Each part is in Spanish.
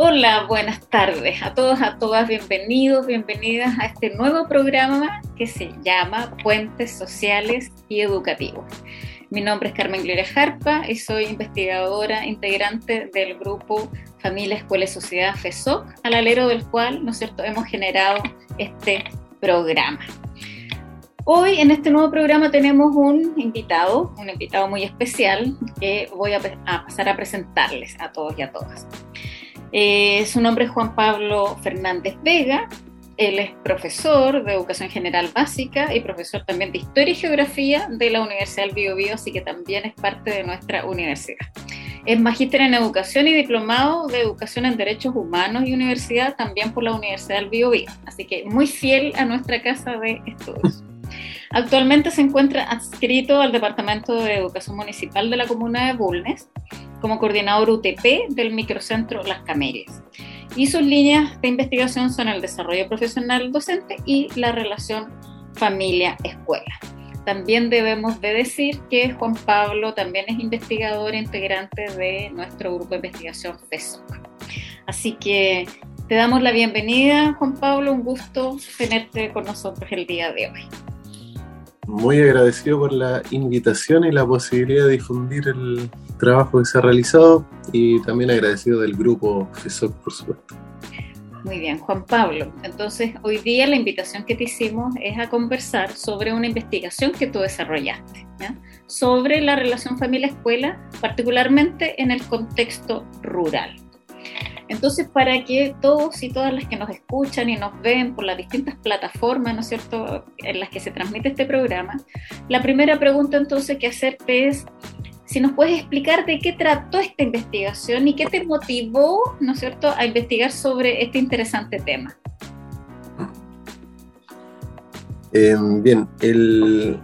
Hola, buenas tardes a todos, a todas, bienvenidos, bienvenidas a este nuevo programa que se llama Puentes Sociales y Educativos. Mi nombre es Carmen Gloria Jarpa y soy investigadora integrante del grupo Familia, Escuela y Sociedad FESOC, al alero del cual, ¿no es cierto?, hemos generado este programa. Hoy en este nuevo programa tenemos un invitado, un invitado muy especial que voy a, a pasar a presentarles a todos y a todas. Eh, su nombre es Juan Pablo Fernández Vega. Él es profesor de Educación General Básica y profesor también de Historia y Geografía de la Universidad del Biobío, así que también es parte de nuestra universidad. Es magíster en Educación y diplomado de Educación en Derechos Humanos y Universidad también por la Universidad del Biobío, así que muy fiel a nuestra casa de estudios. Actualmente se encuentra adscrito al Departamento de Educación Municipal de la Comuna de Bulnes como coordinador UTP del microcentro Las Camerias. Y sus líneas de investigación son el desarrollo profesional docente y la relación familia-escuela. También debemos de decir que Juan Pablo también es investigador integrante de nuestro grupo de investigación FESOC. Así que te damos la bienvenida, Juan Pablo, un gusto tenerte con nosotros el día de hoy muy agradecido por la invitación y la posibilidad de difundir el trabajo que se ha realizado y también agradecido del grupo FESOC, por supuesto. Muy bien, Juan Pablo. Entonces, hoy día la invitación que te hicimos es a conversar sobre una investigación que tú desarrollaste, sobre la relación familia-escuela, particularmente en el contexto rural. Entonces, para que todos y todas las que nos escuchan y nos ven por las distintas plataformas, ¿no es cierto?, en las que se transmite este programa, la primera pregunta entonces que hacerte es si nos puedes explicar de qué trató esta investigación y qué te motivó, ¿no es cierto?, a investigar sobre este interesante tema. Em, bien, el,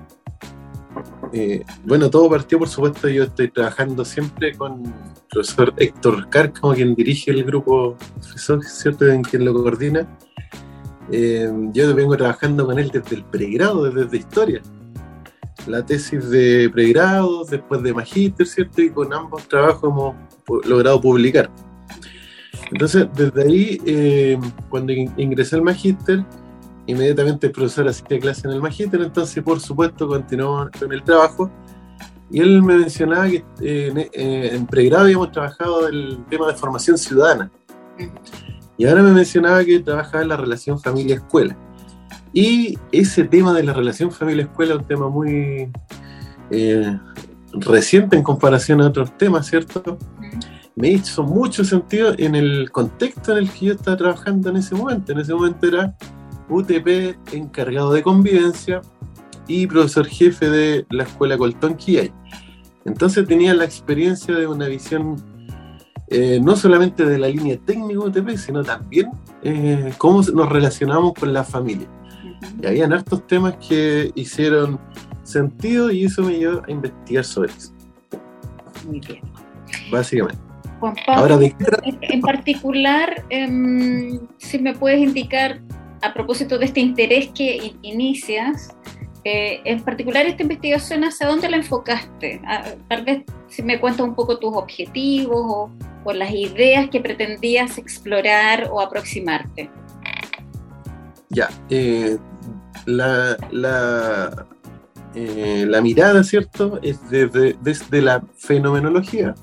eh, bueno, todo partió, por supuesto, yo estoy trabajando siempre con profesor Héctor Cárcamo, quien dirige el grupo ¿cierto? En quien lo coordina. Eh, yo vengo trabajando con él desde el pregrado, desde historia. La tesis de pregrado, después de magíster, ¿cierto? Y con ambos trabajos hemos logrado publicar. Entonces, desde ahí, eh, cuando ingresé al magíster, inmediatamente el profesor hacía clase en el magíster, entonces, por supuesto, continuó con el trabajo y él me mencionaba que eh, eh, en pregrado habíamos trabajado el tema de formación ciudadana. Y ahora me mencionaba que trabajaba en la relación familia-escuela. Y ese tema de la relación familia-escuela es un tema muy eh, reciente en comparación a otros temas, ¿cierto? Me hizo mucho sentido en el contexto en el que yo estaba trabajando en ese momento. En ese momento era UTP encargado de convivencia y profesor jefe de la escuela Coltón Quillay. Entonces tenía la experiencia de una visión eh, no solamente de la línea técnica UTP, sino también eh, cómo nos relacionamos con la familia. Y habían hartos temas que hicieron sentido y eso me llevó a investigar sobre eso. Muy bien. Básicamente. Juan Pablo, en particular, em, si me puedes indicar, a propósito de este interés que inicias, eh, en particular esta investigación, ¿hacia dónde la enfocaste? Ah, tal vez si me cuentas un poco tus objetivos o, las ideas que pretendías explorar o aproximarte. Ya, eh, la, la, eh, la, mirada, ¿cierto? Es desde, desde la fenomenología.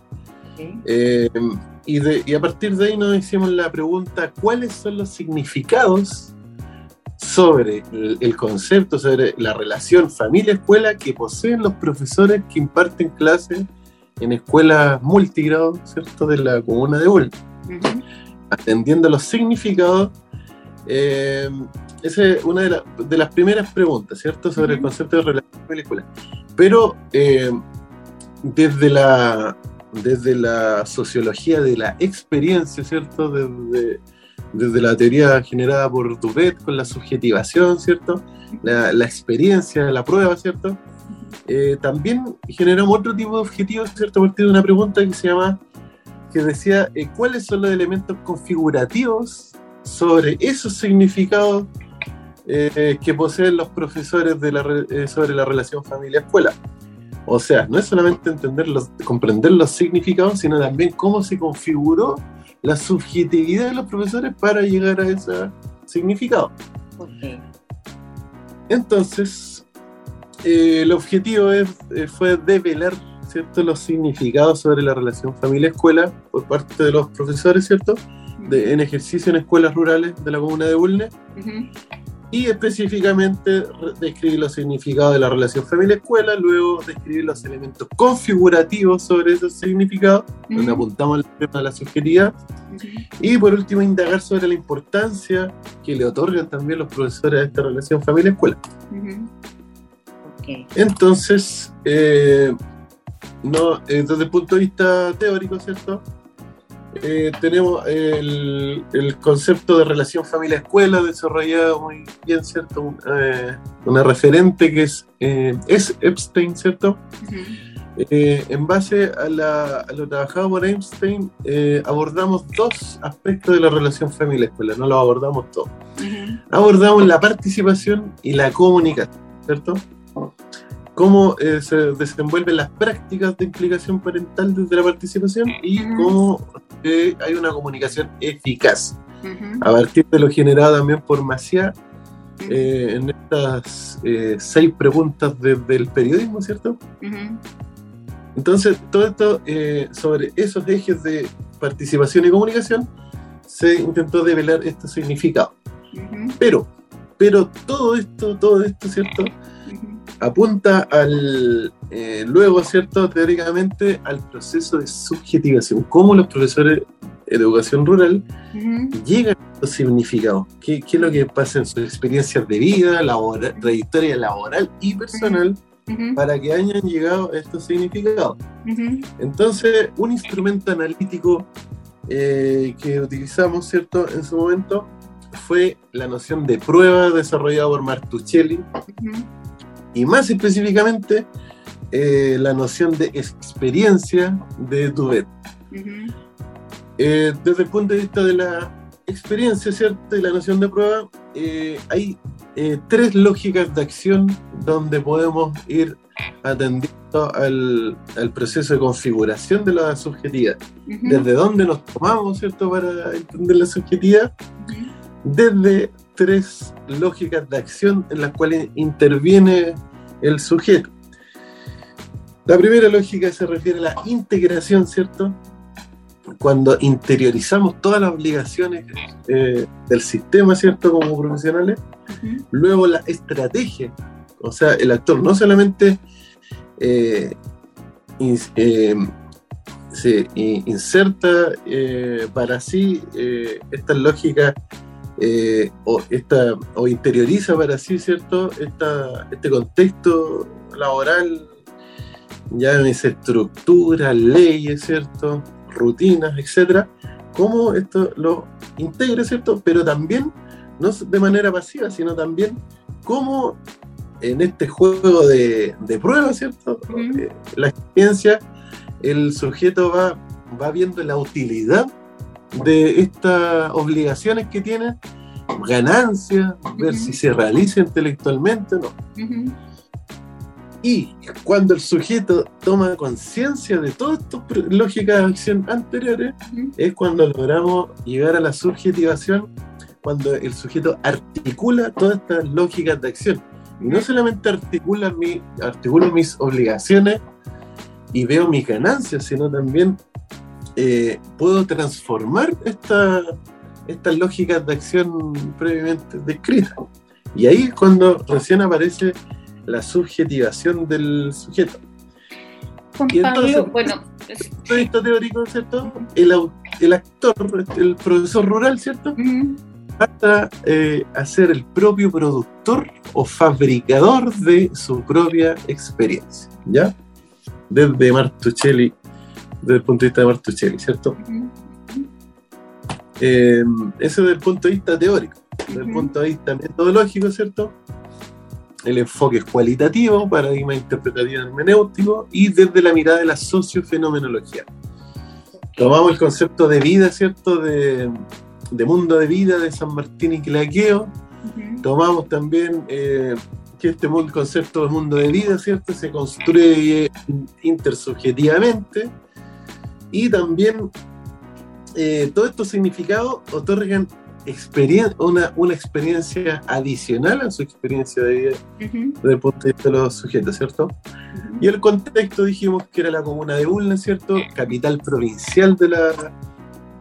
y, de, y a partir de ahí nos hicimos la pregunta, ¿cuáles son los significados sobre el, concepto, sobre la relación familia-escuela que poseen los profesores que imparten clases en escuelas multigrado, ¿cierto?, de la comuna de Bull. Atendiendo los significados, eh, esa es una de, las primeras preguntas, ¿cierto?, sobre el concepto de relación familia-escuela. Pero eh, desde, la, desde la sociología de la experiencia, ¿cierto?, desde desde la teoría generada por Dubet con la subjetivación, ¿cierto? La, experiencia, la prueba, ¿cierto? Eh, también generamos otro tipo de objetivos, ¿cierto? A partir de una pregunta que se llama, que decía, eh, ¿cuáles son los elementos configurativos sobre esos significados eh, que poseen los profesores de la, sobre la relación familia-escuela? O sea, no es solamente entender los, comprender los significados, sino también cómo se configuró la subjetividad de los profesores para llegar a ese significado. Entonces, eh, el objetivo es, eh, fue develar ¿cierto? los significados sobre la relación familia-escuela por parte de los profesores, ¿cierto? De, en ejercicio en escuelas rurales de la comuna de Bulne. Y específicamente describir los significados de la relación familia-escuela, luego describir los elementos configurativos sobre esos significados, donde apuntamos al tema de la subjetividad. Y por último, indagar sobre la importancia que le otorgan también los profesores a esta relación familia-escuela. Entonces, eh, no, eh, desde el punto de vista teórico, ¿cierto? Eh, tenemos el, concepto de relación familia-escuela desarrollado muy bien, ¿cierto? una referente que es, es Epstein, ¿cierto? en base a, lo trabajado por Einstein, abordamos dos aspectos de la relación familia-escuela, no lo abordamos todo. Abordamos la participación y la comunicación, ¿cierto? Cómo eh, se desenvuelven las prácticas de implicación parental desde la participación y cómo eh, hay una comunicación eficaz. A partir de lo generado también por Maciá eh, en estas seis preguntas desde el periodismo, ¿cierto? Entonces, todo esto sobre esos ejes de participación y comunicación se intentó develar este significado. Pero, pero todo esto, todo esto, ¿cierto? Apunta al, eh, luego, ¿cierto? Teóricamente, al proceso de subjetivación. Cómo los profesores de educación rural llegan a estos significados. ¿Qué, ¿Qué, es lo que pasa en sus experiencias de vida, laboral, trayectoria laboral y personal? para que hayan llegado a estos significados. Entonces, un instrumento analítico eh, que utilizamos, ¿cierto? En su momento fue la noción de prueba desarrollada por Martuchelli, y más específicamente eh, la noción de experiencia de Duvet. Eh, desde el punto de vista de la experiencia, ¿cierto? Y la noción de prueba, eh, hay tres lógicas de acción donde podemos ir atendiendo al, al proceso de configuración de la subjetividad. Desde dónde nos tomamos, ¿cierto? Para entender la subjetividad. Desde tres lógicas de acción en las cuales interviene el sujeto. La primera lógica se refiere a la integración, ¿cierto? Cuando interiorizamos todas las obligaciones eh, del sistema, ¿cierto? Como profesionales. Luego la estrategia, o sea, el actor no solamente eh, eh, se inserta para sí esta lógica eh, o, esta, o interioriza para sí, ¿cierto? Esta, este contexto laboral, ya en esa estructura, leyes, ¿cierto? Rutinas, etcétera, cómo esto lo integra, ¿cierto? Pero también, no de manera pasiva, sino también cómo en este juego de, de pruebas, ¿cierto? Eh, la experiencia, el sujeto va, va viendo la utilidad de estas obligaciones que tiene, ganancias, ver si se realiza intelectualmente o no. Y cuando el sujeto toma conciencia de todas estas lógicas de acción anteriores, es cuando logramos llegar a la subjetivación, cuando el sujeto articula todas estas lógicas de acción. Y no solamente articula mi, articulo mis obligaciones y veo mis ganancias, sino también eh, puedo transformar esta, estas lógicas de acción previamente descritas. Y ahí es cuando recién aparece la subjetivación del sujeto. y entonces, bueno, esto teórico, ¿cierto? El, el, actor, el profesor rural, ¿cierto? Hasta eh, ser el propio productor o fabricador de su propia experiencia, ¿ya? Desde Martuchelli desde el punto de vista de Martuchelli, ¿cierto? Eh, eso desde el punto de vista teórico. Desde el punto de vista metodológico, ¿cierto? El enfoque es cualitativo, paradigma interpretativo hermenéutico y desde la mirada de la sociofenomenología. Tomamos el concepto de vida, ¿cierto? De, mundo de vida de San Martín y Claqueo. Tomamos también eh, que este concepto de mundo de vida, ¿cierto? Se construye intersubjetivamente y también eh, todos estos significados otorgan una, una experiencia adicional a su experiencia de vida desde el punto de vista de los sujetos, ¿cierto? Y el contexto dijimos que era la comuna de Ulna, ¿cierto? Capital provincial de la,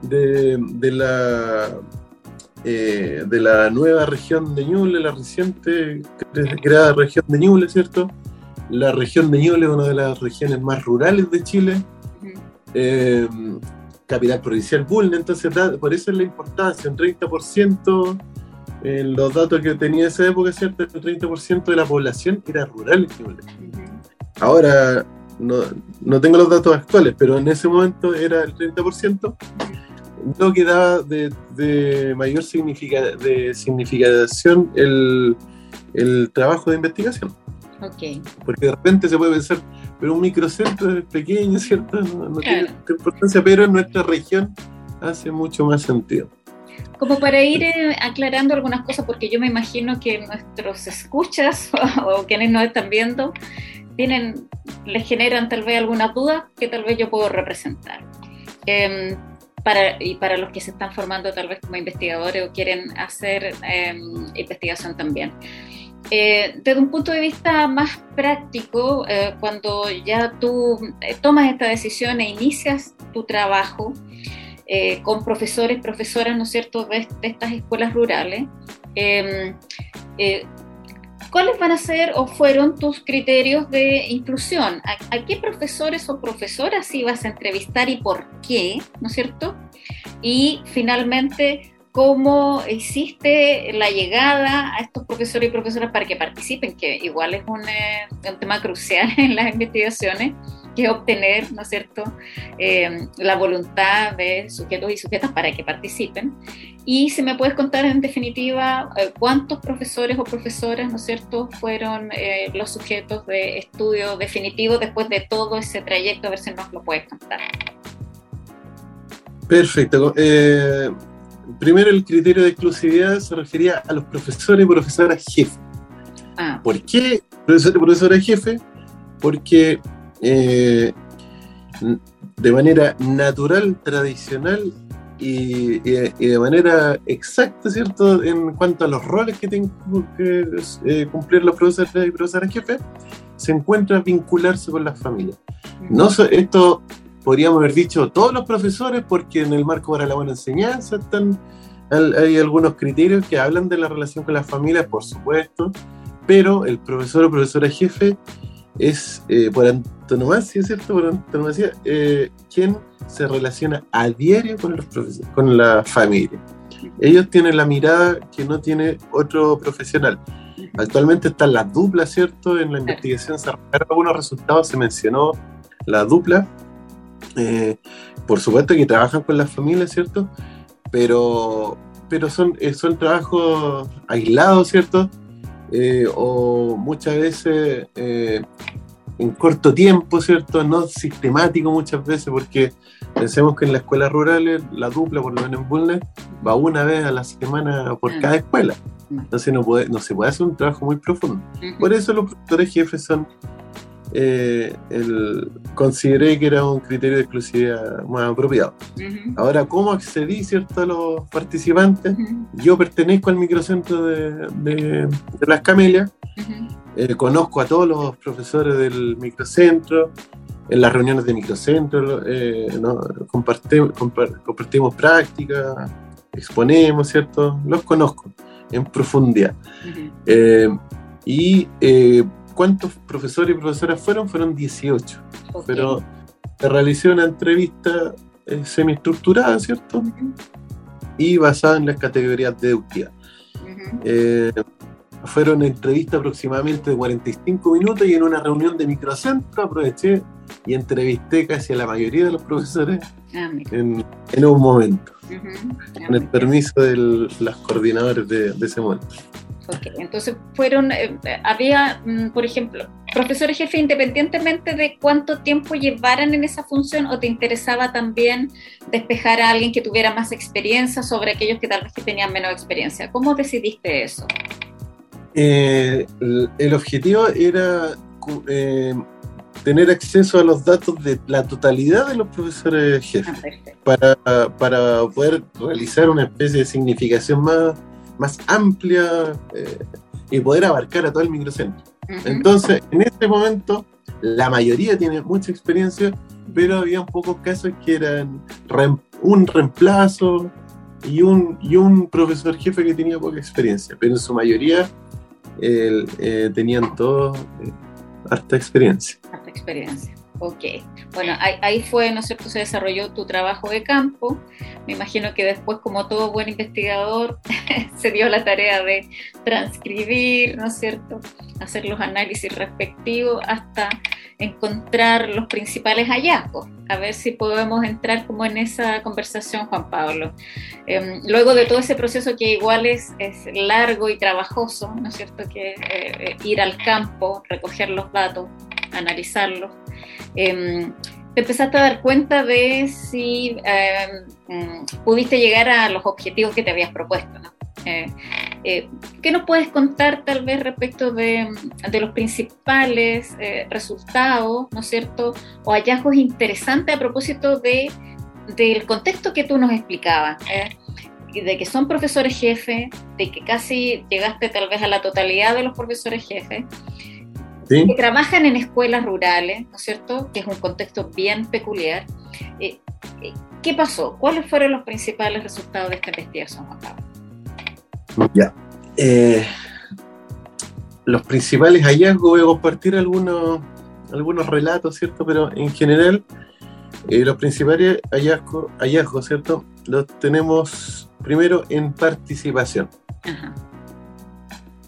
de, la, eh, de la nueva región de Ñuble, la reciente creada región de Ñuble, ¿cierto? La región de Ñuble es una de las regiones más rurales de Chile capital provincial Bulne, entonces por eso es la importancia, un 30% en los datos que tenía esa época, ¿cierto? El 30% de la población era rural Ahora, no, tengo los datos actuales, pero en ese momento era el 30%, lo que daba de, mayor significa, de significación el, el trabajo de investigación. Okay. Porque de repente se puede pensar, pero un microcentro es pequeño, ¿cierto? No, tiene importancia, pero en nuestra región hace mucho más sentido. Como para ir eh, aclarando algunas cosas, porque yo me imagino que nuestros escuchas o, quienes nos están viendo tienen, les generan tal vez algunas dudas que tal vez yo puedo representar. Em, para, y para los que se están formando tal vez como investigadores o quieren hacer em, investigación también. Eh, desde un punto de vista más práctico, eh, cuando ya tú eh, tomas esta decisión e inicias tu trabajo con profesores, profesoras, ¿no es cierto?, de, estas escuelas rurales, em, ¿cuáles van a ser o fueron tus criterios de inclusión? ¿A, qué profesores o profesoras ibas a entrevistar y por qué, ¿no es cierto? Y finalmente, cómo hiciste la llegada a estos profesores y profesoras para que participen, que igual es un, eh, tema crucial en las investigaciones, que es obtener, ¿no es cierto?, eh, la voluntad de sujetos y sujetas para que participen. Y si me puedes contar en definitiva eh, cuántos profesores o profesoras, ¿no es cierto?, fueron los sujetos de estudio definitivo después de todo ese trayecto, a ver si nos lo puedes contar. Perfecto primero el criterio de exclusividad se refería a los profesores y profesoras jefe. Ah. ¿Por qué profesor y profesora jefe? Porque eh, de manera natural, tradicional y, de manera exacta, ¿cierto? En cuanto a los roles que tienen que eh, cumplir los profesores y profesoras jefe, se encuentra vincularse con las familias. No, esto podríamos haber dicho todos los profesores, porque en el marco para la buena enseñanza están, hay algunos criterios que hablan de la relación con las familias, por supuesto, pero el profesor o profesora jefe es eh, por antonomasia, ¿cierto? Por antonomasia, eh, quien se relaciona a diario con, los con la familia. Ellos tienen la mirada que no tiene otro profesional. Actualmente están las duplas, ¿cierto? En la investigación se algunos resultados, se mencionó la dupla, eh, por supuesto que trabajan con las familias, ¿cierto? Pero, pero son, eh, son trabajos aislados, ¿cierto? Eh, o muchas veces en corto tiempo, ¿cierto? No sistemático muchas veces, porque pensemos que en las escuelas rurales la dupla, por lo menos en Bulnes, va una vez a la semana por cada escuela. Entonces no, puede, no se puede hacer un trabajo muy profundo. Por eso los profesores jefes son eh, el, consideré que era un criterio de exclusividad más apropiado. Ahora, ¿cómo accedí cierto, a los participantes? Yo pertenezco al microcentro de, de, Las Camelias, eh, conozco a todos los profesores del microcentro, en las reuniones de microcentro eh, compartimos, compartimos prácticas, exponemos, ¿cierto? Los conozco en profundidad. y ¿Cuántos profesores y profesoras fueron? Fueron 18. Pero se realizó una entrevista eh, semiestructurada, ¿cierto? Y basada en las categorías deductivas. Eh, fueron entrevistas aproximadamente de 45 minutos y en una reunión de microcentro aproveché y entrevisté casi a la mayoría de los profesores ah, en, un momento, con el permiso de los coordinadores de ese momento. Entonces fueron, eh, había, mm, por ejemplo, profesores jefe independientemente de cuánto tiempo llevaran en esa función o te interesaba también despejar a alguien que tuviera más experiencia sobre aquellos que tal vez que tenían menos experiencia. ¿Cómo decidiste eso? Eh, el objetivo era eh, tener acceso a los datos de la totalidad de los profesores jefes para, para poder realizar una especie de significación más, más amplia eh, y poder abarcar a todo el microcentro. Entonces, en este momento, la mayoría tiene mucha experiencia, pero había pocos casos que eran un reemplazo y un, y un profesor jefe que tenía poca experiencia, pero en su mayoría eh, tenían todos eh, harta experiencia. Harta experiencia. Ok, bueno, ahí, fue, ¿no es cierto?, se desarrolló tu trabajo de campo. Me imagino que después, como todo buen investigador, se dio la tarea de transcribir, ¿no es cierto?, hacer los análisis respectivos hasta encontrar los principales hallazgos. A ver si podemos entrar como en esa conversación, Juan Pablo. Em, luego de todo ese proceso que igual es, es largo y trabajoso, ¿no es cierto?, que eh, ir al campo, recoger los datos, analizarlos eh, te empezaste a dar cuenta de si em, mm, pudiste llegar a los objetivos que te habías propuesto, ¿no? Eh, eh, ¿Qué nos puedes contar tal vez respecto de, los principales eh, resultados, ¿no es cierto? O hallazgos interesantes a propósito de, del contexto que tú nos explicabas, de que son profesores jefes, de que casi llegaste tal vez a la totalidad de los profesores jefes, que trabajan en escuelas rurales, ¿no es cierto? Que es un contexto bien peculiar. Eh, eh, ¿Qué pasó? ¿Cuáles fueron los principales resultados de esta investigación, Juan Ya. Eh, los principales hallazgos, voy a compartir algunos, algunos relatos, ¿cierto? Pero en general, los principales hallazgos, hallazgos, ¿cierto? Los tenemos primero en participación. Ajá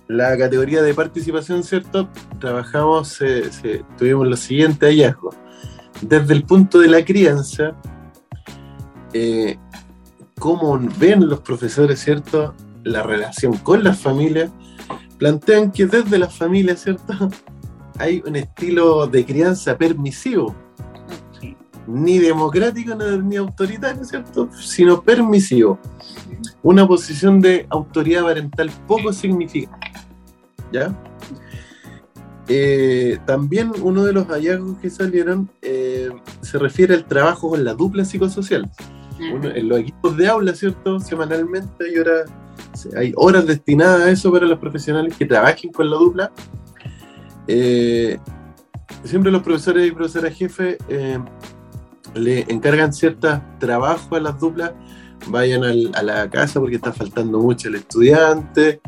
la categoría de participación, ¿cierto? Trabajamos, tuvimos los siguientes hallazgos. Desde el punto de la crianza, eh, cómo ven los profesores, ¿cierto? La relación con las familias, plantean que desde las familias, ¿cierto? Hay un estilo de crianza permisivo, ni democrático ni autoritario, ¿cierto? Sino permisivo. Una posición de autoridad parental poco significativa. ¿ya? Eh, también uno de los hallazgos que salieron eh, se refiere al trabajo con la dupla psicosocial. en los equipos de aula, ¿cierto? Semanalmente hay horas, hay horas destinadas a eso para los profesionales que trabajen con la dupla. Eh, siempre los profesores y profesoras jefes le encargan ciertos trabajos a las duplas, vayan a la casa porque está faltando mucho el estudiante,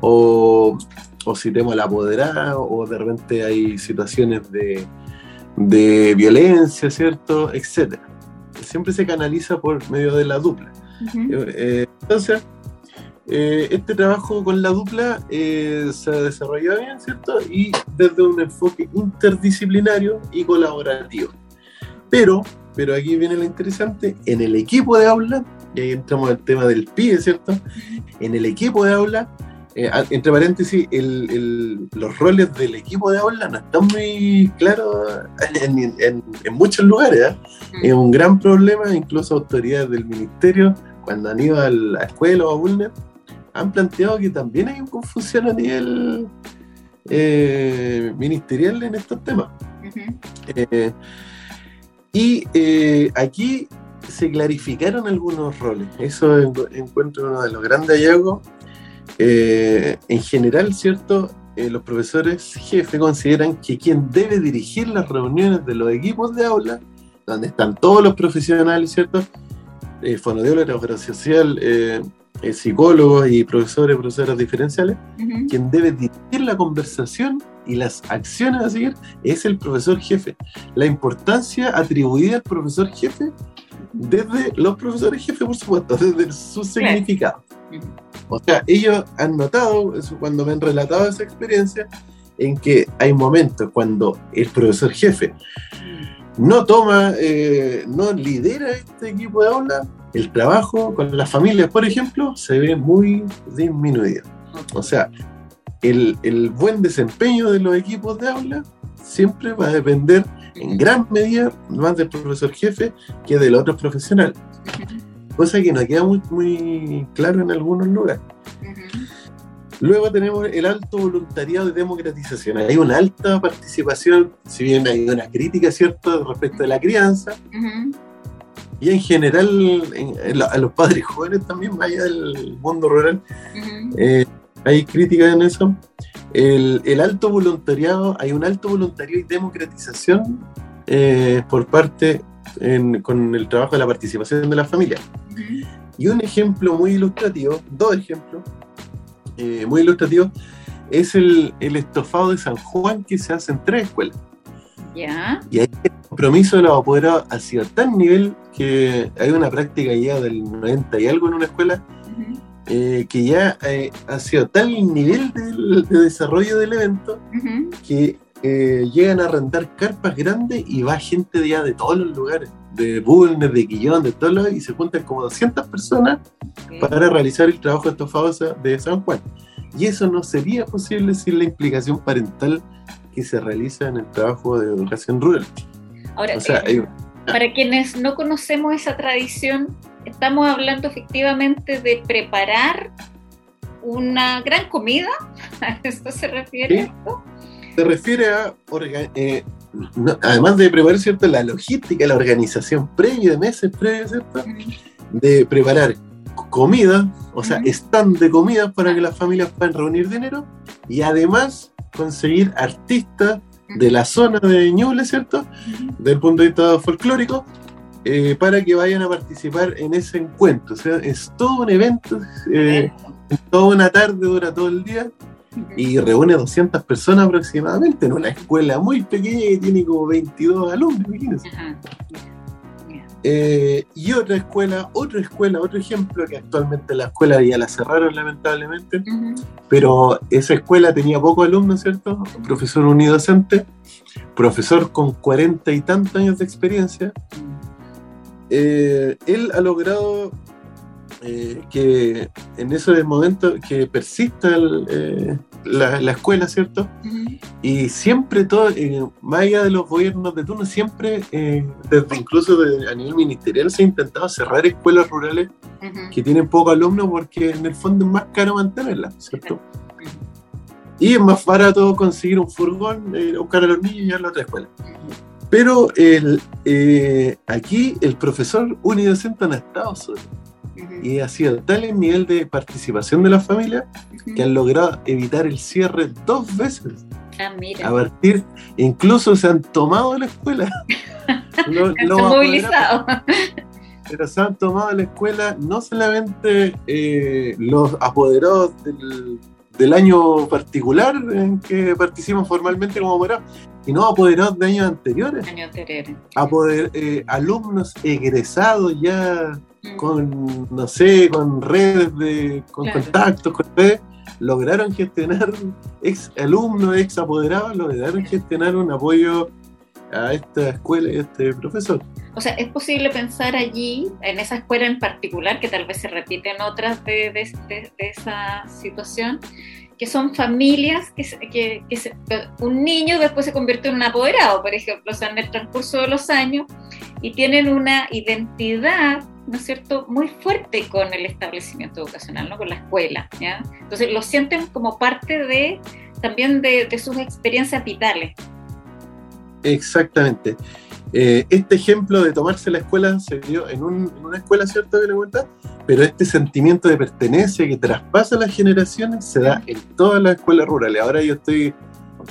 o o si tenemos la apoderado, o de repente hay situaciones de, violencia, ¿cierto? Etcétera. Siempre se canaliza por medio de la dupla. Eh, entonces, eh, este trabajo con la dupla eh, se ha desarrollado bien, ¿cierto? Y desde un enfoque interdisciplinario y colaborativo. Pero, pero aquí viene lo interesante, en el equipo de aula, y ahí entramos al tema del PIE, ¿cierto? En el equipo de aula eh, entre paréntesis, los roles del equipo de aula no están muy claros en, muchos lugares. ¿eh? Mm. Es un gran problema, incluso autoridades del ministerio, cuando han ido a la escuela o a ULNET, han planteado que también hay una confusión a nivel eh, ministerial en estos temas. Y aquí se clarificaron algunos roles. Eso encuentro uno de los grandes hallazgos eh, en general, ¿cierto? Eh, los profesores jefe consideran que quien debe dirigir las reuniones de los equipos de aula, donde están todos los profesionales, ¿cierto? Eh, fonodiólogo, social, eh, psicólogos y profesores, profesoras diferenciales, quien debe dirigir la conversación y las acciones a seguir es el profesor jefe. La importancia atribuida al profesor jefe desde los profesores jefe, por supuesto, desde su significado. O sea, ellos han notado, cuando me han relatado esa experiencia, en que hay momentos cuando el profesor jefe no toma, eh, no lidera este equipo de aula, el trabajo con las familias, por ejemplo, se ve muy disminuido. O sea, el, el buen desempeño de los equipos de aula siempre va a depender en gran medida más del profesor jefe que del otro profesional cosa que no queda muy, muy claro en algunos lugares. Luego tenemos el alto voluntariado de democratización. Hay una alta participación, si bien hay una crítica, ¿cierto?, respecto de la crianza. Y en general, a los padres jóvenes también, más allá del mundo rural, eh, hay críticas en eso. El, alto voluntariado, hay un alto voluntariado y democratización eh, por parte con el trabajo de la participación de la familia. Y un ejemplo muy ilustrativo, dos ejemplos eh, muy ilustrativos, es el, estofado de San Juan que se hace en tres escuelas. ¿Ya? Y ahí el compromiso de los apoderados ha sido tan nivel que hay una práctica ya del 90 y algo en una escuela, eh, que ya eh, ha sido tal nivel de, desarrollo del evento que eh, llegan a rentar carpas grandes y va gente ya de todos los lugares, de Bulnes, de Quillón, de todos lados, y se juntan como 200 personas para realizar el trabajo de estofados de San Juan. Y eso no sería posible sin la implicación parental que se realiza en el trabajo de educación rural. Ahora, para quienes no conocemos esa tradición, estamos hablando efectivamente de preparar una gran comida. ¿A eso se refiere esto? Se refiere a, eh, además de preparar ¿cierto? la logística, la organización previa, de meses previos, ¿cierto? de preparar comida, o sea, stand de comida para que las familias puedan reunir dinero y además conseguir artistas de la zona de Ñuble, ¿cierto? Del punto de vista folclórico, eh, para que vayan a participar en ese encuentro. O sea, es todo un evento, eh, toda una tarde, dura todo el día y reúne 200 personas aproximadamente en una escuela muy pequeña que tiene como 22 alumnos, imagínense. Eh, y otra escuela, otra escuela, otro ejemplo, que actualmente la escuela ya la cerraron lamentablemente, pero esa escuela tenía pocos alumnos, ¿cierto? Profesor unidocente, profesor con cuarenta y tantos años de experiencia. Eh, él ha logrado eh, que en ese momento que persista eh, la, escuela, ¿cierto? Y siempre todo, eh, más allá de los gobiernos de turno, siempre, desde incluso a nivel ministerial, se ha intentado cerrar escuelas rurales que tienen pocos alumnos porque en el fondo es más caro mantenerlas, ¿cierto? Y es más barato conseguir un furgón, buscar a los niños y llevarlo a otra escuela. Pero el, aquí el profesor unidocente no ha estado solo y ha sido tal el nivel de participación de la familia que han logrado evitar el cierre dos veces. Ah, mira. A partir, incluso se han tomado la escuela. lo, lo movilizado. Pero se han tomado la escuela no solamente eh, los apoderados del, del año particular en que participamos formalmente como apoderados, sino apoderados de años anteriores. Años anteriores. Apoder, eh, alumnos egresados ya con, no sé, con redes, de, con contactos, con redes, lograron gestionar, ex alumnos, ex apoderados, lograron gestionar un apoyo a esta escuela y a este profesor. O sea, es posible pensar allí, en esa escuela en particular, que tal vez se repite en otras de, de, esa situación, que son familias que, que, que un niño después se convierte en un apoderado, por ejemplo, o sea, en el transcurso de los años, y tienen una identidad ¿no es cierto?, muy fuerte con el establecimiento educacional, ¿no? con la escuela. ¿ya? Entonces lo sienten como parte de también de, sus experiencias vitales. Exactamente. Eh, este ejemplo de tomarse la escuela se dio en, una escuela, ¿cierto? Que le pero este sentimiento de pertenencia que traspasa las generaciones se da en todas las escuelas rurales. Ahora yo estoy,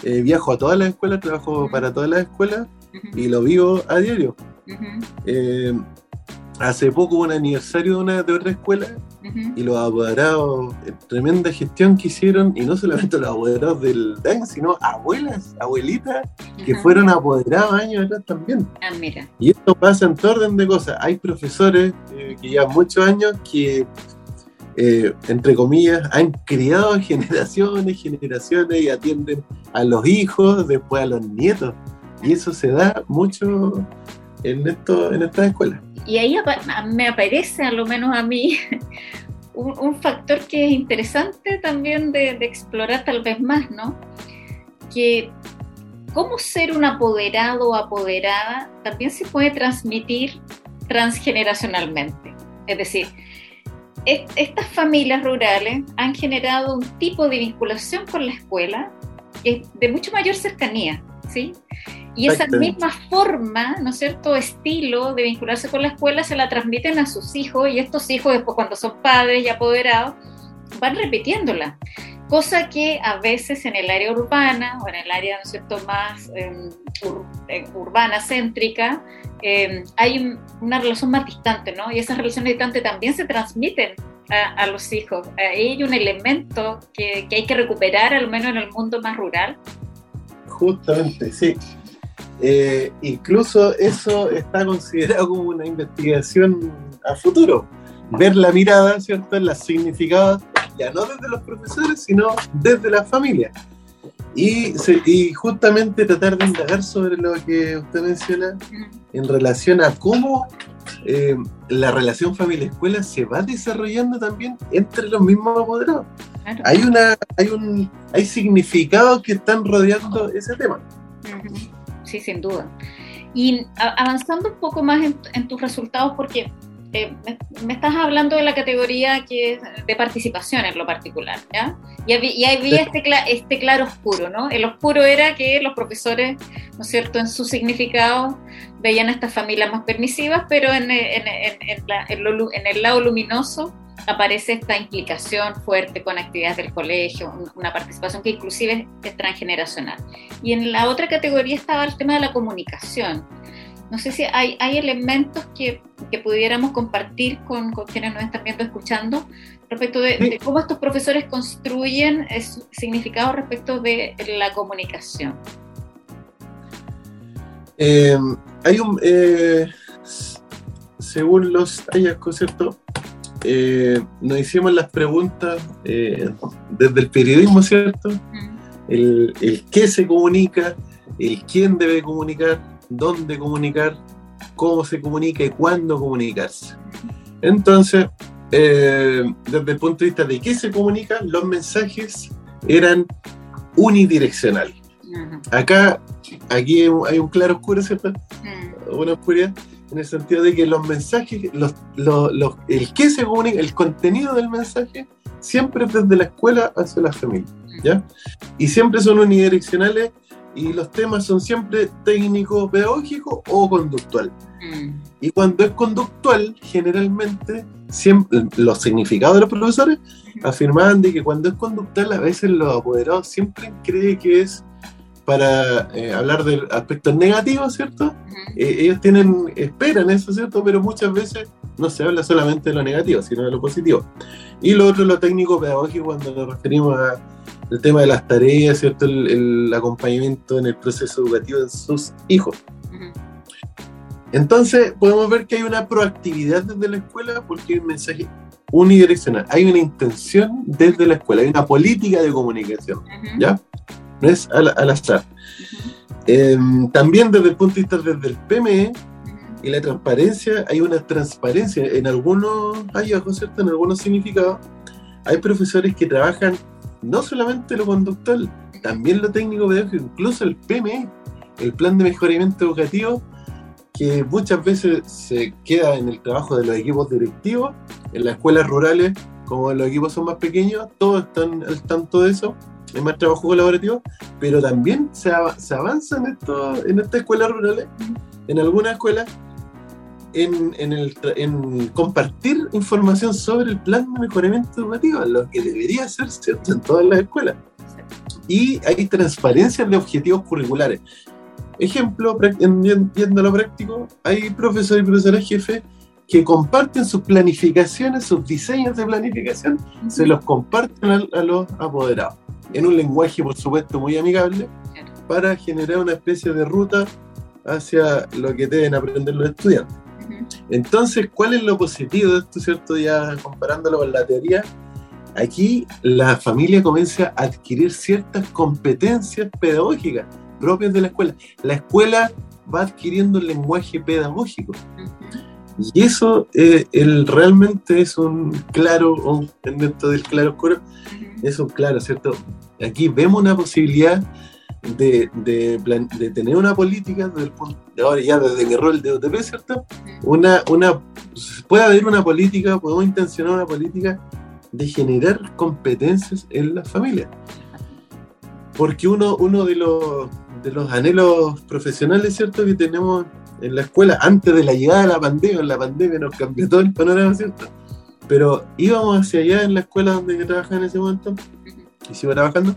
eh, viajo a todas las escuelas, trabajo para todas las escuelas y lo vivo a diario hace poco hubo un aniversario de, una, de otra escuela y los apoderados, eh, tremenda gestión que hicieron, y no solamente los apoderados del DAN, sino abuelas, abuelitas, que fueron apoderados años atrás también. Ah, mira. Y esto pasa en todo orden de cosas. Hay profesores eh, que llevan muchos años que, eh, entre comillas, han criado generaciones, generaciones y atienden a los hijos, después a los nietos. Y eso se da mucho en, esto, en estas escuelas. Y ahí me aparece, a lo menos a mí, un, factor que es interesante también de, explorar tal vez más, ¿no? Que cómo ser un apoderado o apoderada también se puede transmitir transgeneracionalmente. Es decir, estas familias rurales han generado un tipo de vinculación con la escuela de mucho mayor cercanía, ¿sí? Y esa misma forma, ¿no es cierto?, estilo de vincularse con la escuela se la transmiten a sus hijos y estos hijos después cuando son padres y apoderados van repitiéndola. Cosa que a veces en el área urbana o en el área, ¿no es cierto?, más em, eh, urbana, céntrica, em, hay una relación más distante, ¿no? Y esas relaciones distantes también se transmiten a, los hijos. hay un elemento que, que hay que recuperar, al menos en el mundo más rural. Justamente, sí. Eh, incluso eso está considerado como una investigación a futuro. Ver la mirada, ¿cierto? En las significados, ya no desde los profesores, sino desde la familia. Y, y justamente tratar de indagar sobre lo que usted menciona en relación a cómo eh, la relación familia-escuela se va desarrollando también entre los mismos apoderados. Hay, una, hay, un, hay significados que están rodeando ese tema sí, sin duda. Y avanzando un poco más en, tus resultados, porque eh, me, estás hablando de la categoría que es de participación en lo particular, ¿ya? Y, había, este, este claro oscuro, ¿no? El oscuro era que los profesores, ¿no es cierto?, en su significado veían a estas familias más permisivas, pero en, en, en el lado luminoso aparece esta implicación fuerte con actividades del colegio, una participación que inclusive es transgeneracional. Y en la otra categoría estaba el tema de la comunicación. No sé si hay, hay elementos que, que, pudiéramos compartir con, con, quienes nos están viendo, escuchando, respecto de, cómo estos profesores construyen significado respecto de la comunicación. Eh, hay un, eh, según los hallazgos, ¿cierto? Eh, nos hicimos las preguntas eh, desde el periodismo, ¿cierto? El, el, qué se comunica, el quién debe comunicar, dónde comunicar, cómo se comunica y cuándo comunicarse. Entonces, eh, desde el punto de vista de qué se comunica, los mensajes eran unidireccionales. Acá, aquí hay un claro oscuro, ¿cierto? Una oscuridad en el sentido de que los mensajes, los, el que se comunica, el contenido del mensaje, siempre es desde la escuela hacia la familia, ¿ya? Y siempre son unidireccionales y los temas son siempre técnico, pedagógico o conductual. Mm. Y cuando es conductual, generalmente, siempre, los significados de los profesores afirman de que cuando es conductual, a veces los apoderados siempre creen que es para eh, hablar de aspectos negativos, ¿cierto? Eh, ellos tienen, esperan eso, ¿cierto? Pero muchas veces no se habla solamente de lo negativo, sino de lo positivo. Y lo otro, lo técnico pedagógico, cuando nos referimos al tema de las tareas, ¿cierto? El, acompañamiento en el proceso educativo de sus hijos. Entonces, podemos ver que hay una proactividad desde la escuela porque hay un mensaje unidireccional, hay una intención desde la escuela, hay una política de comunicación, ¿ya? No es al, azar. Em, también desde el punto de vista desde el PME y la transparencia, hay una transparencia en algunos hallazgos, ¿cierto? En algunos significados. Hay profesores que trabajan no solamente lo conductual, también lo técnico pedagógico, incluso el PME, el plan de mejoramiento educativo, que muchas veces se queda en el trabajo de los equipos directivos, en las escuelas rurales, como los equipos son más pequeños, todos están al tanto de eso, es más trabajo colaborativo, pero también se, se avanza en, esto, en estas escuelas rurales, en algunas escuelas, en, en, el, en, compartir información sobre el plan de mejoramiento educativo, lo que debería ser cierto en todas las escuelas. Y hay transparencia de objetivos curriculares. Ejemplo, viendo lo práctico, hay profesores y profesoras jefes que comparten sus planificaciones, sus diseños de planificación, se los comparten a los apoderados en un lenguaje, por supuesto, muy amigable, para generar una especie de ruta hacia lo que deben aprender los estudiantes. Entonces, ¿cuál es lo positivo de esto, cierto? Ya comparándolo con la teoría, aquí la familia comienza a adquirir ciertas competencias pedagógicas propias de la escuela. La escuela va adquiriendo el lenguaje pedagógico. Y eso eh, el, realmente es un claro, dentro del claro oscuro, es un claro, ¿cierto? Aquí vemos una posibilidad de, de, tener una política, desde el punto, de ahora ya desde mi rol de OTP, ¿cierto? Una, una, puede haber una política, podemos intencionar una política de generar competencias en la familia. Porque uno, uno de, los, de los anhelos profesionales, ¿cierto?, que tenemos en la escuela antes de la llegada de la pandemia, la pandemia nos cambió todo el panorama, ¿cierto? Pero íbamos hacia allá en la escuela donde yo trabajaba en ese momento, y sigo trabajando,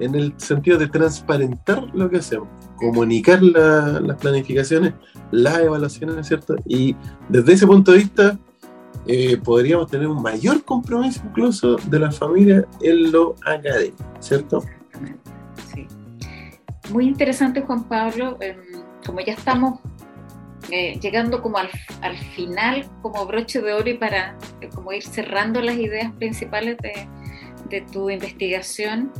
en el sentido de transparentar lo que hacemos, comunicar las planificaciones, las evaluaciones, ¿cierto? Y desde ese punto de vista, eh, podríamos tener un mayor compromiso incluso de la familia en lo académico, ¿cierto? Sí. Muy interesante, Juan Pablo. Em, como ya estamos eh, llegando como al, final, como broche de oro y para eh, como ir cerrando las ideas principales de, de tu investigación.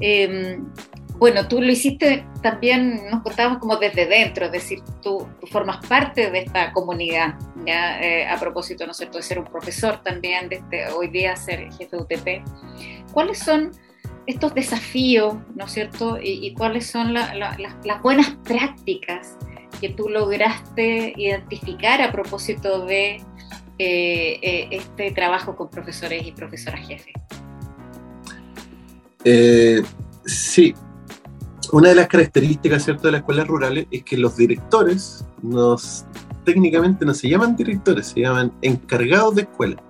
Em, bueno, tú lo hiciste también, nos contabas como desde dentro, es decir, tú, formas parte de esta comunidad, ya eh, a propósito, ¿no es cierto?, de ser un profesor también, de este, hoy día ser jefe de UTP. ¿Cuáles son estos desafíos, ¿no es cierto?, y, cuáles son las buenas prácticas que tú lograste identificar a propósito de eh, eh, este trabajo con profesores y profesoras jefes. sí, una de las características ¿cierto? de las escuelas rurales es que los directores nos técnicamente no se llaman directores, se llaman encargados de escuela.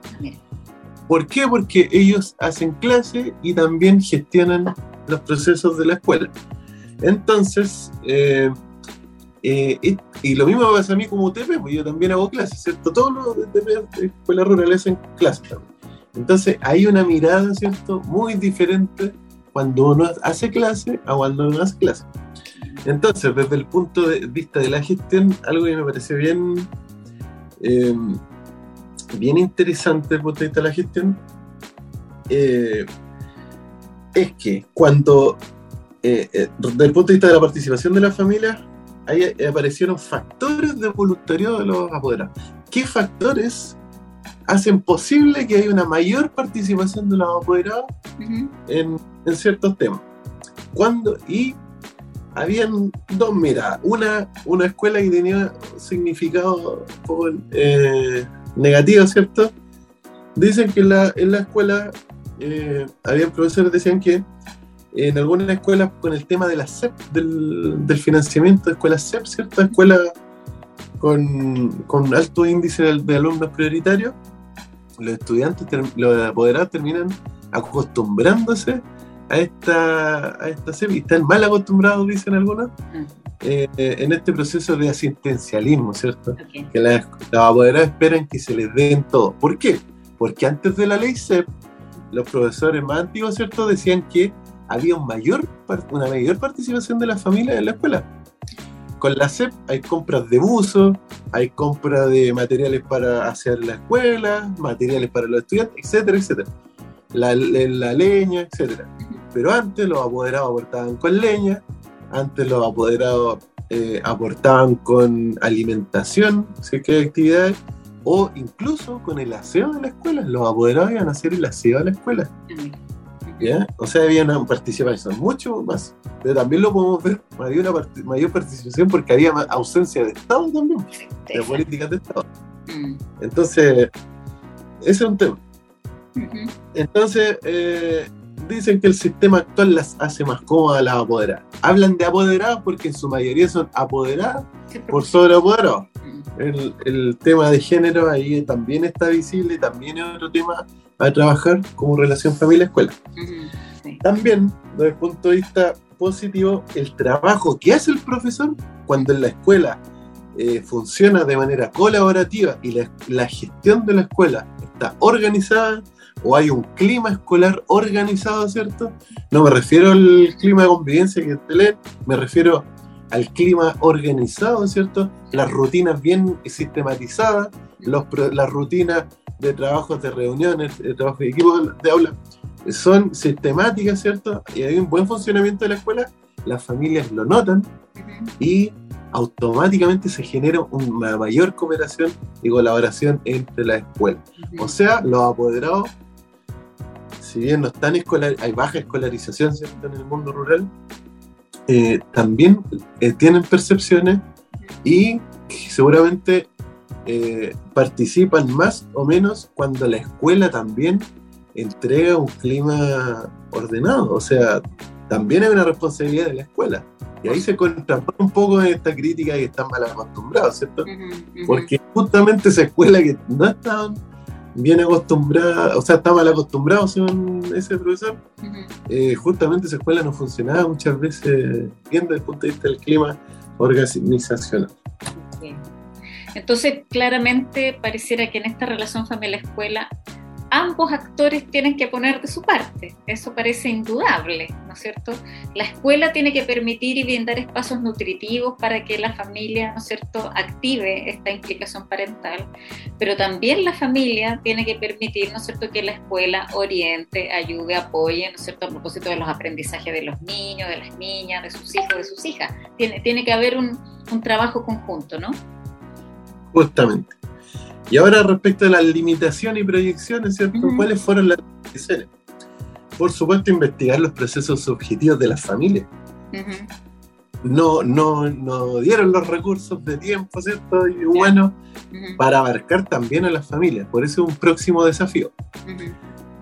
¿Por qué? Porque ellos hacen clase y también gestionan los procesos de la escuela. Entonces, eh, eh, y, lo mismo pasa a mí como UTP, pues yo también hago clases, ¿cierto? Todos los UTP de escuelas rurales hacen clases también. Entonces, hay una mirada, ¿cierto? Muy diferente cuando uno hace clase a cuando uno hace clase. Entonces, desde el punto de vista de la gestión, algo que me parece bien, em, bien interesante desde el punto de vista de la gestión, eh, es que cuando, eh, eh, desde el punto de vista de la participación de la familia, ahí aparecieron factores de voluntariado de los apoderados. ¿Qué factores hacen posible que haya una mayor participación de los apoderados en, ciertos temas. Cuando, y habían dos miradas. Una, una escuela que tenía significado eh, negativo, ¿cierto? Dicen que en la, en la escuela, eh, habían profesores que decían que en algunas escuelas con el tema de la CEP, del, del financiamiento de escuelas CEP, ¿cierto? Escuelas con, con alto índice de alumnos prioritarios, los estudiantes, los apoderados terminan acostumbrándose a esta, a esta y están mal acostumbrados, dicen algunos, mm. eh, en este proceso de asistencialismo, ¿cierto? Que los apoderados esperan que se les den todo. ¿Por qué? Porque antes de la ley CEP, los profesores más antiguos, ¿cierto?, decían que había un mayor, una mayor participación de las familias en la escuela con la CEP hay compras de buzo, hay compras de materiales para hacer la escuela, materiales para los estudiantes, etcétera, etcétera. La, leña, etcétera. Pero antes los apoderados aportaban con leña, antes los apoderados eh, aportaban con alimentación, sé que o incluso con el aseo de la escuela. Los apoderados iban a hacer el aseo de la escuela. O sea, había una participación mucho más, pero también lo podemos ver, había una mayor participación porque había ausencia de Estado también, de políticas de Estado. Mm. Entonces, ese es un tema. Entonces, eh, dicen que el sistema actual las hace más cómodas a las apoderadas. Hablan de apoderadas porque en su mayoría son apoderadas por sobre apoderados. Mm. El, el, tema de género ahí también está visible, también es otro tema a trabajar como relación familia-escuela. También, desde el punto de vista positivo, el trabajo que hace el profesor cuando en la escuela eh, funciona de manera colaborativa y la, gestión de la escuela está organizada o hay un clima escolar organizado, ¿cierto? No me refiero al clima de convivencia que te leen, me refiero al clima organizado, ¿cierto? Las rutinas bien sistematizadas, los, las rutinas de trabajos de reuniones, de trabajo de equipo de aula, son sistemáticas, ¿cierto? Y hay un buen funcionamiento de la escuela, las familias lo notan y automáticamente se genera una mayor cooperación y colaboración entre las escuelas. O sea, los apoderados, si bien no están escolar, hay baja escolarización ¿cierto? en el mundo rural, eh, también eh, tienen percepciones y seguramente eh, participan más o menos cuando la escuela también entrega un clima ordenado. O sea, también hay una responsabilidad de la escuela. Y ahí se contrapone un poco de esta crítica que están mal acostumbrados, ¿cierto? Porque justamente esa escuela que no estaban bien acostumbrada, o sea, está mal acostumbrado según ese profesor, eh, justamente esa escuela no funcionaba muchas veces bien desde el punto de vista del clima organizacional. Entonces, claramente pareciera que en esta relación familia-escuela ambos actores tienen que poner de su parte. Eso parece indudable, ¿no es cierto? La escuela tiene que permitir y brindar espacios nutritivos para que la familia, ¿no es cierto?, active esta implicación parental, pero también la familia tiene que permitir, ¿no es cierto?, que la escuela oriente, ayude, apoye, ¿no es cierto?, a propósito de los aprendizajes de los niños, de las niñas, de sus hijos, de sus hijas. Tiene, tiene que haber un, un trabajo conjunto, ¿no? Justamente. Y ahora respecto a las limitaciones y proyecciones, ¿cierto? ¿Cuáles fueron las limitaciones? Por supuesto, investigar los procesos subjetivos de las familias. no, no, no dieron los recursos de tiempo, ¿cierto? Y bueno, para abarcar también a las familias. Por eso es un próximo desafío.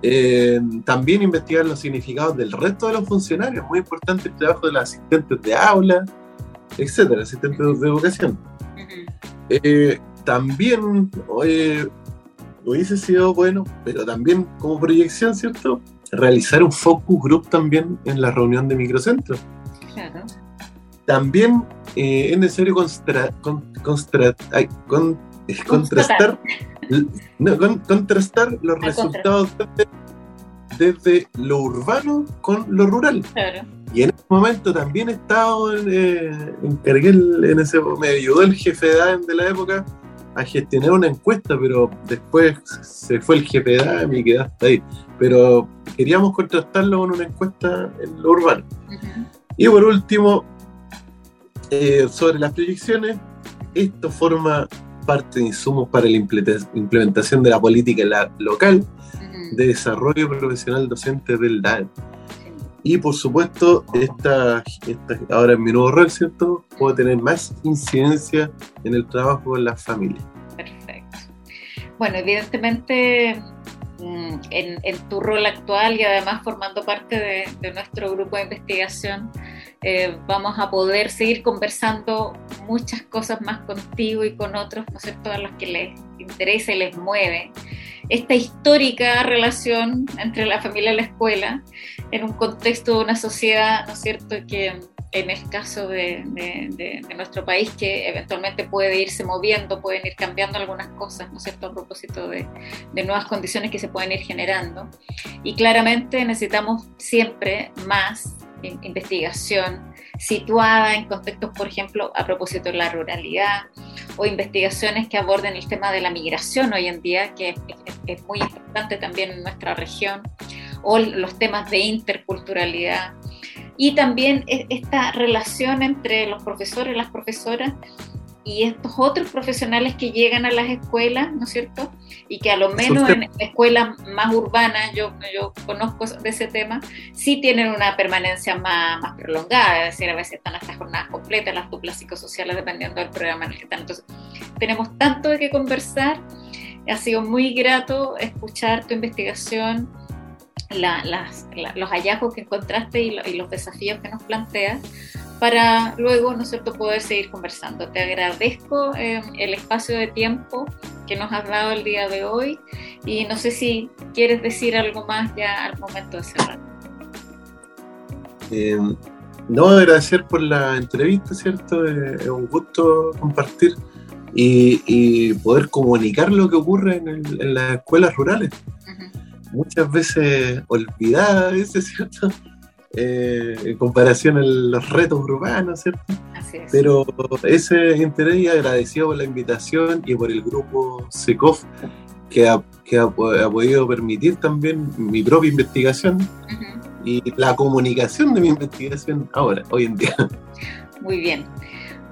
Eh, también investigar los significados del resto de los funcionarios. Muy importante el trabajo de los asistentes de aula, etcétera, asistentes de educación. Eh, también hubiese sido bueno, pero también como proyección, ¿cierto? Realizar un focus group también en la reunión de microcentro. Claro. También eh, es necesario contrastar, contrastar los resultados desde, lo urbano con lo rural. Claro. Y en ese momento también he estado, eh, encargué en ese, me ayudó el jefe de ADEM de la época a gestionar una encuesta, pero después se fue el GPDA y quedaste ahí. Pero queríamos contrastarlo con una encuesta en lo urbano. Y por último, eh, sobre las proyecciones, esto forma parte de insumos para la implementación de la política local de desarrollo profesional docente del DAE. Y por supuesto, esta, esta, ahora en mi nuevo rol, ¿cierto? Puedo tener más incidencia en el trabajo con las familias. Perfecto. Bueno, evidentemente mm, en, tu rol actual y además formando parte de, nuestro grupo de investigación, eh, vamos a poder seguir conversando muchas cosas más contigo y con otros, ¿no es cierto?, a los que les interesa y les mueve esta histórica relación entre la familia y la escuela en un contexto de una sociedad, ¿no es cierto?, que en el caso de, nuestro país, que eventualmente puede irse moviendo, pueden ir cambiando algunas cosas, ¿no es cierto?, a propósito de, nuevas condiciones que se pueden ir generando. Y claramente necesitamos siempre más investigación situada en contextos, por ejemplo, a propósito de la ruralidad, o investigaciones que aborden el tema de la migración hoy en día, que es, muy importante también en nuestra región, o los temas de interculturalidad. Y también e, esta relación entre los profesores y las profesoras y estos otros profesionales que llegan a las escuelas, ¿no es cierto? Y que a lo menos en escuelas más urbanas, yo, yo conozco de ese tema, sí tienen una permanencia más, más prolongada, es decir, a veces están hasta jornadas completas, las duplas psicosociales, dependiendo del programa en el que están. Entonces, tenemos tanto de qué conversar, ha sido muy grato escuchar tu investigación, los hallazgos que encontraste y, y los desafíos que nos planteas para luego, ¿no es cierto?, poder seguir conversando. Te agradezco eh, el espacio de tiempo que nos has dado el día de hoy y no sé si quieres decir algo más ya al momento de cerrar. Eh, no, agradecer por la entrevista, ¿cierto? Eh, es un gusto compartir y, poder comunicar lo que ocurre en, las escuelas rurales. Muchas veces olvidadas, ¿cierto? Eh, en comparación a los retos urbanos, ¿cierto? Así es. Pero ese interés y agradecido por la invitación y por el grupo SECOF que ha, que ha, podido permitir también mi propia investigación y la comunicación de mi investigación ahora, hoy en día. Muy bien.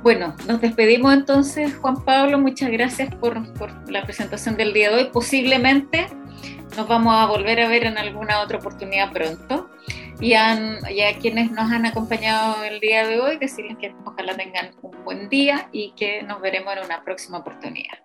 Bueno, nos despedimos entonces, Juan Pablo. Muchas gracias por, por la presentación del día de hoy. Posiblemente nos vamos a volver a ver en alguna otra oportunidad pronto. Y, a quienes nos han acompañado el día de hoy, decirles que ojalá tengan un buen día y que nos veremos en una próxima oportunidad.